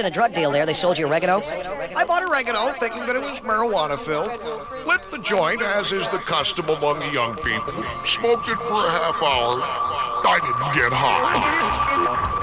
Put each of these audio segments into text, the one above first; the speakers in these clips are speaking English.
in a drug deal there. They sold you oregano. I bought oregano thinking that it was marijuana filled. Lit the joint, as is the custom among the young people. Smoked it for a half hour. I didn't get high.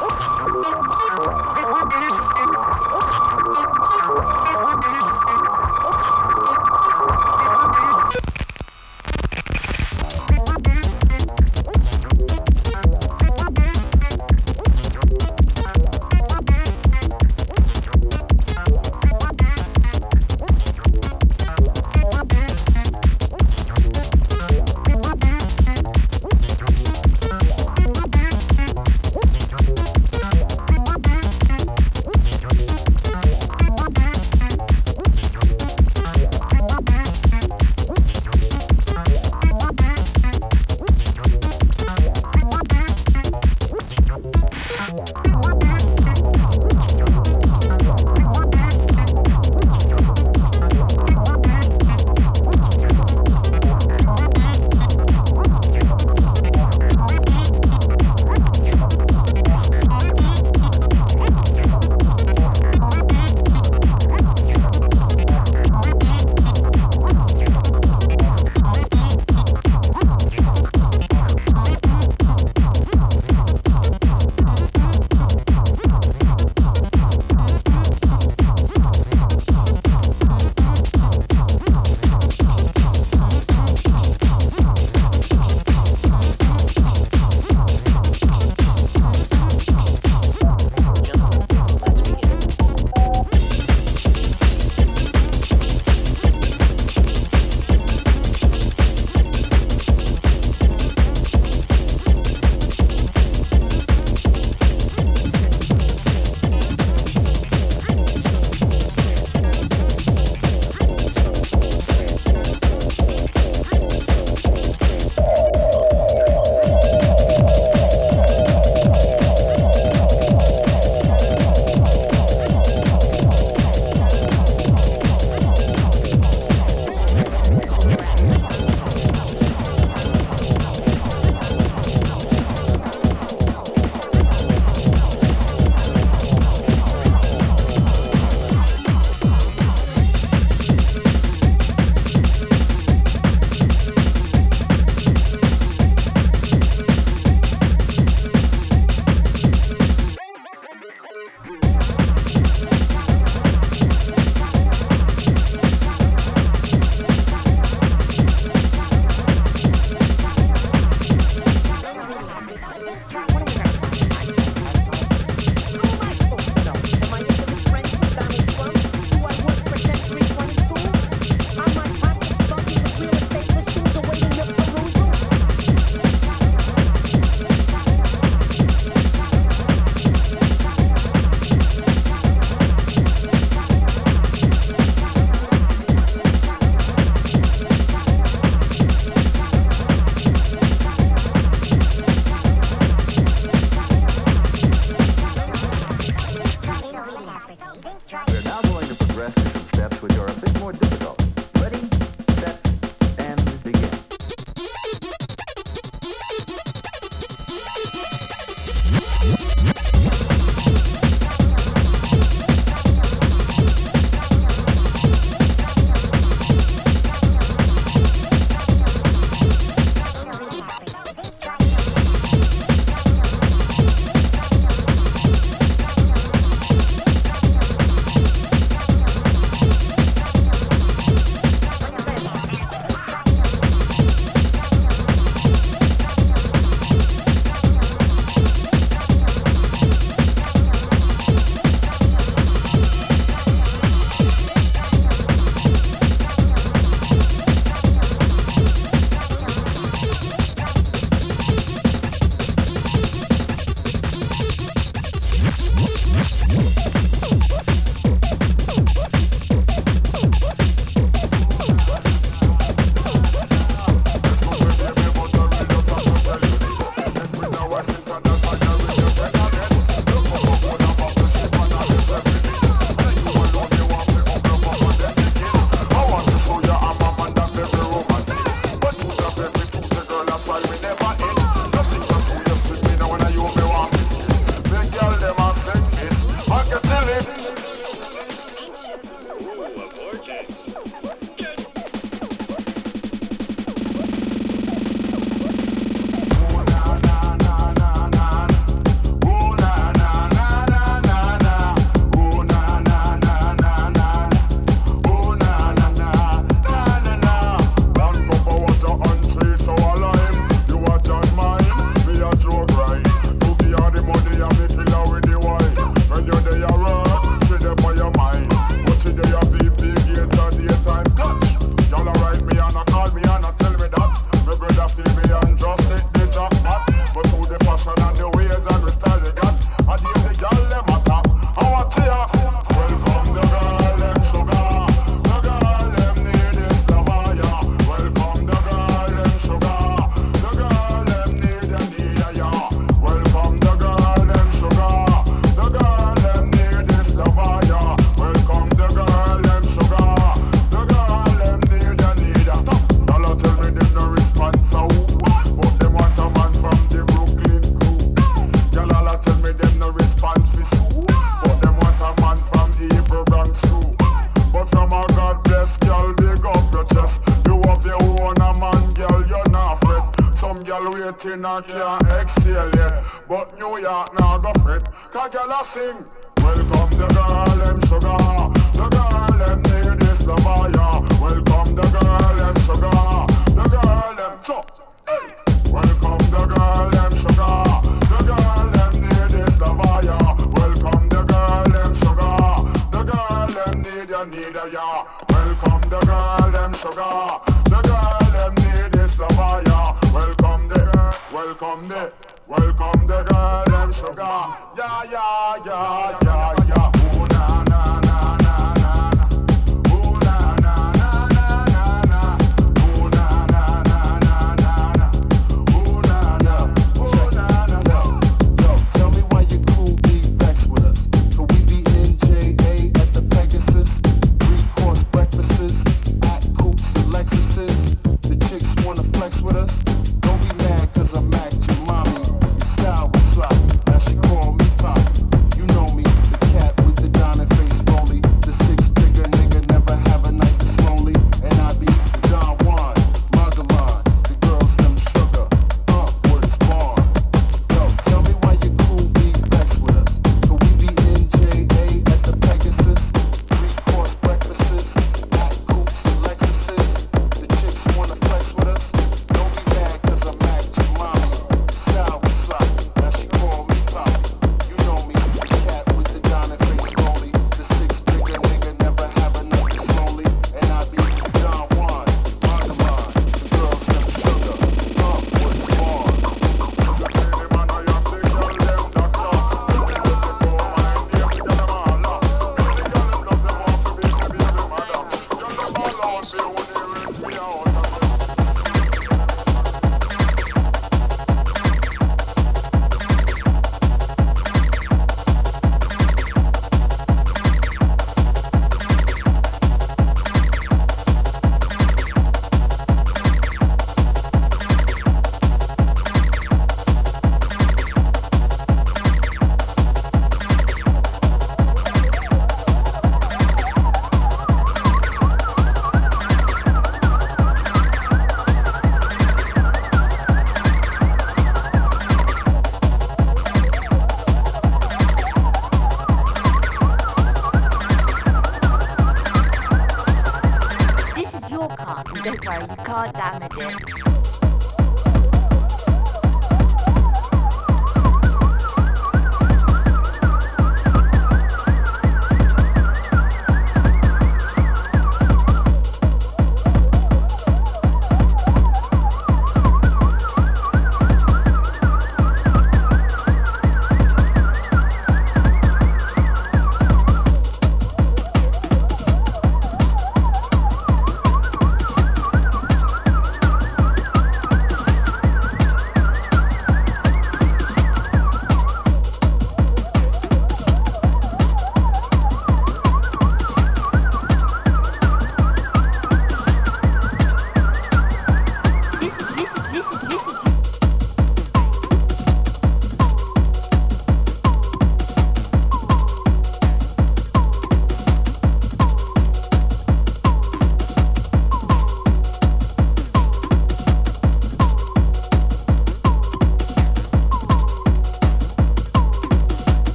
Brooklyn I can't exhale yet But New York now go fret Cause you sing. Welcome to Harlem Sugar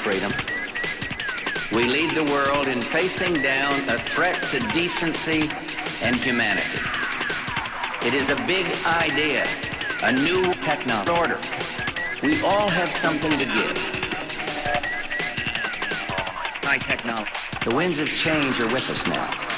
freedom. We lead the world in facing down a threat to decency and humanity. It is a big idea, a new techno order. We all have something to give. High technology. The winds of change are with us now.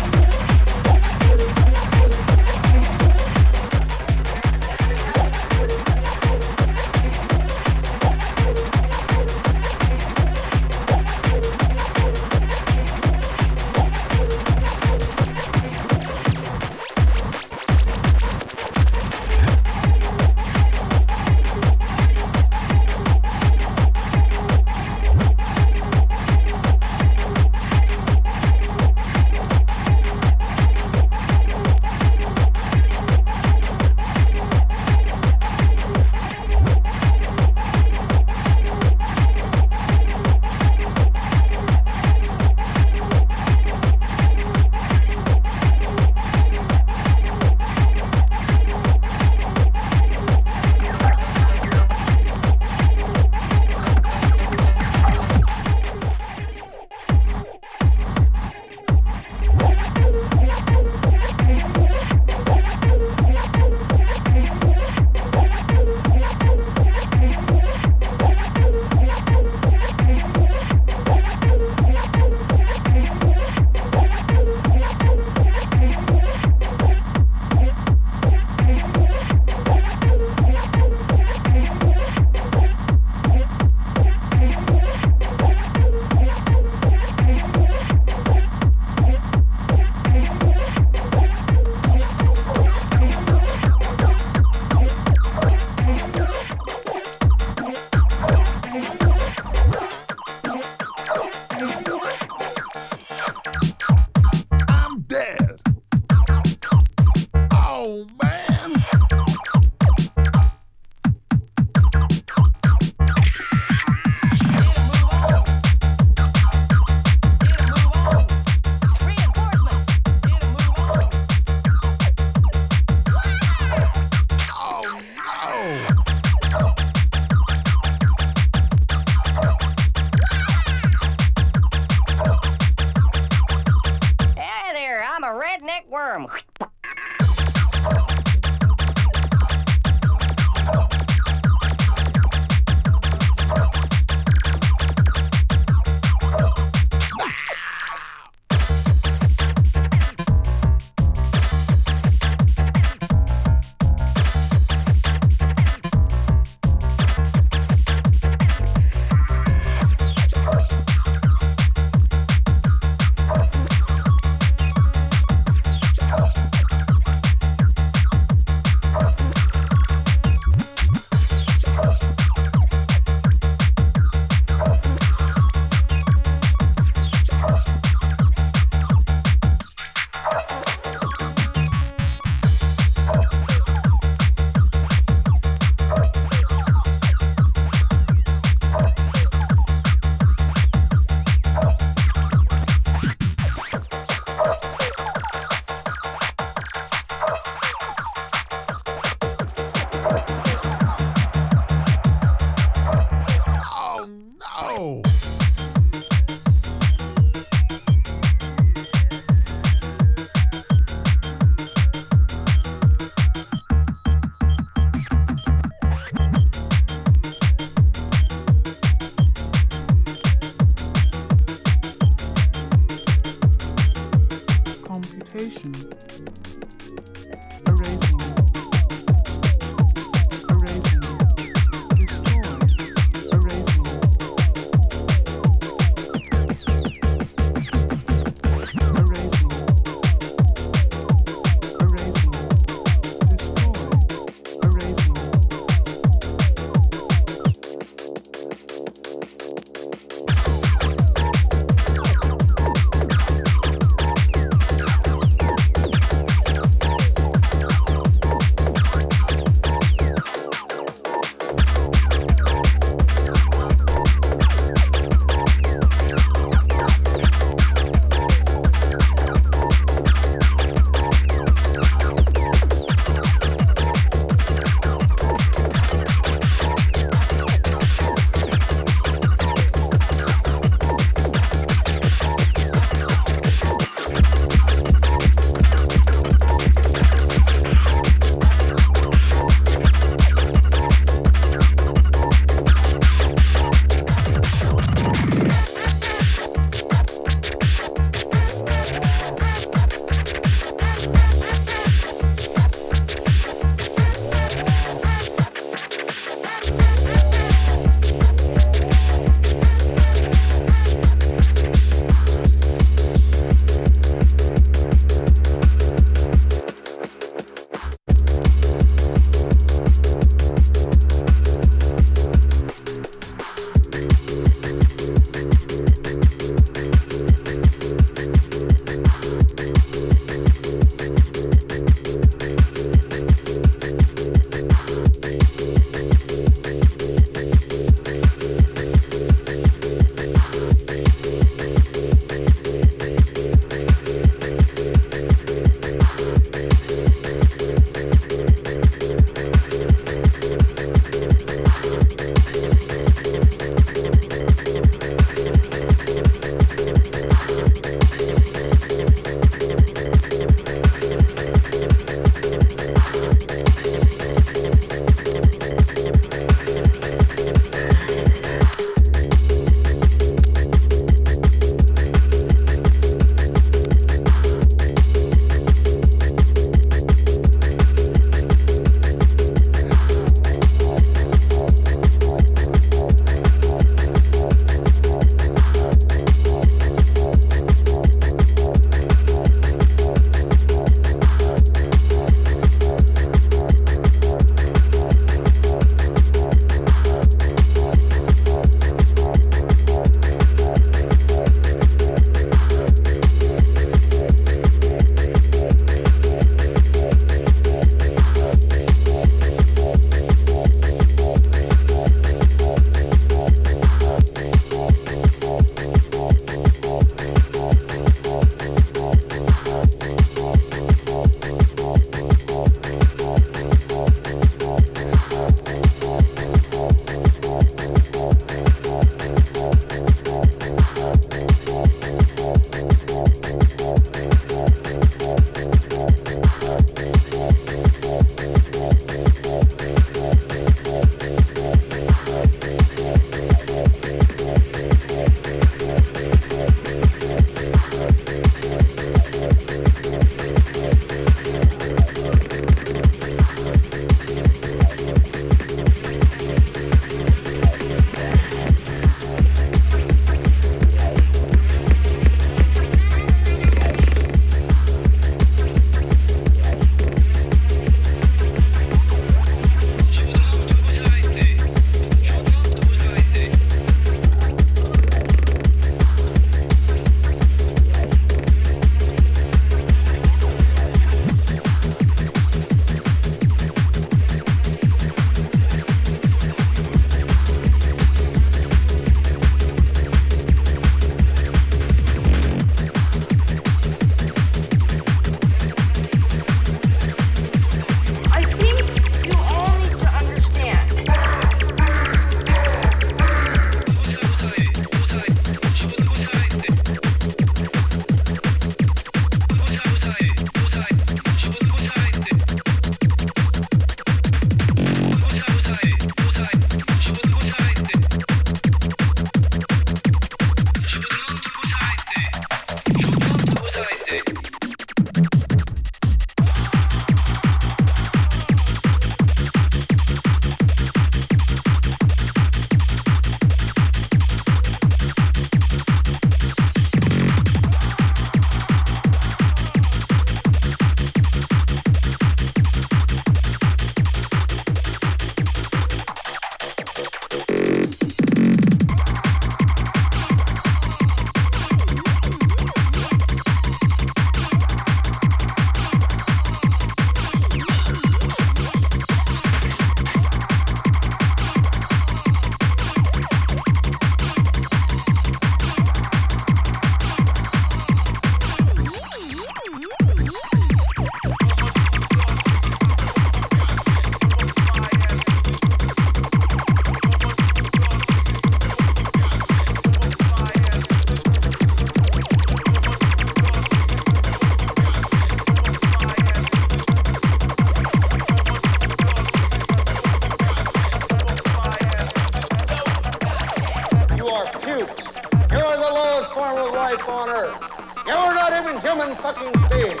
On Earth. You're not even human fucking beings.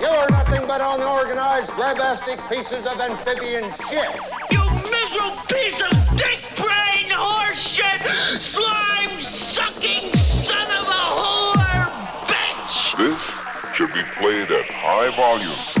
You're nothing but unorganized, grabastic pieces of amphibian shit. You miserable piece of dick brain horse shit, slime sucking son of a whore bitch! This should be played at high volume.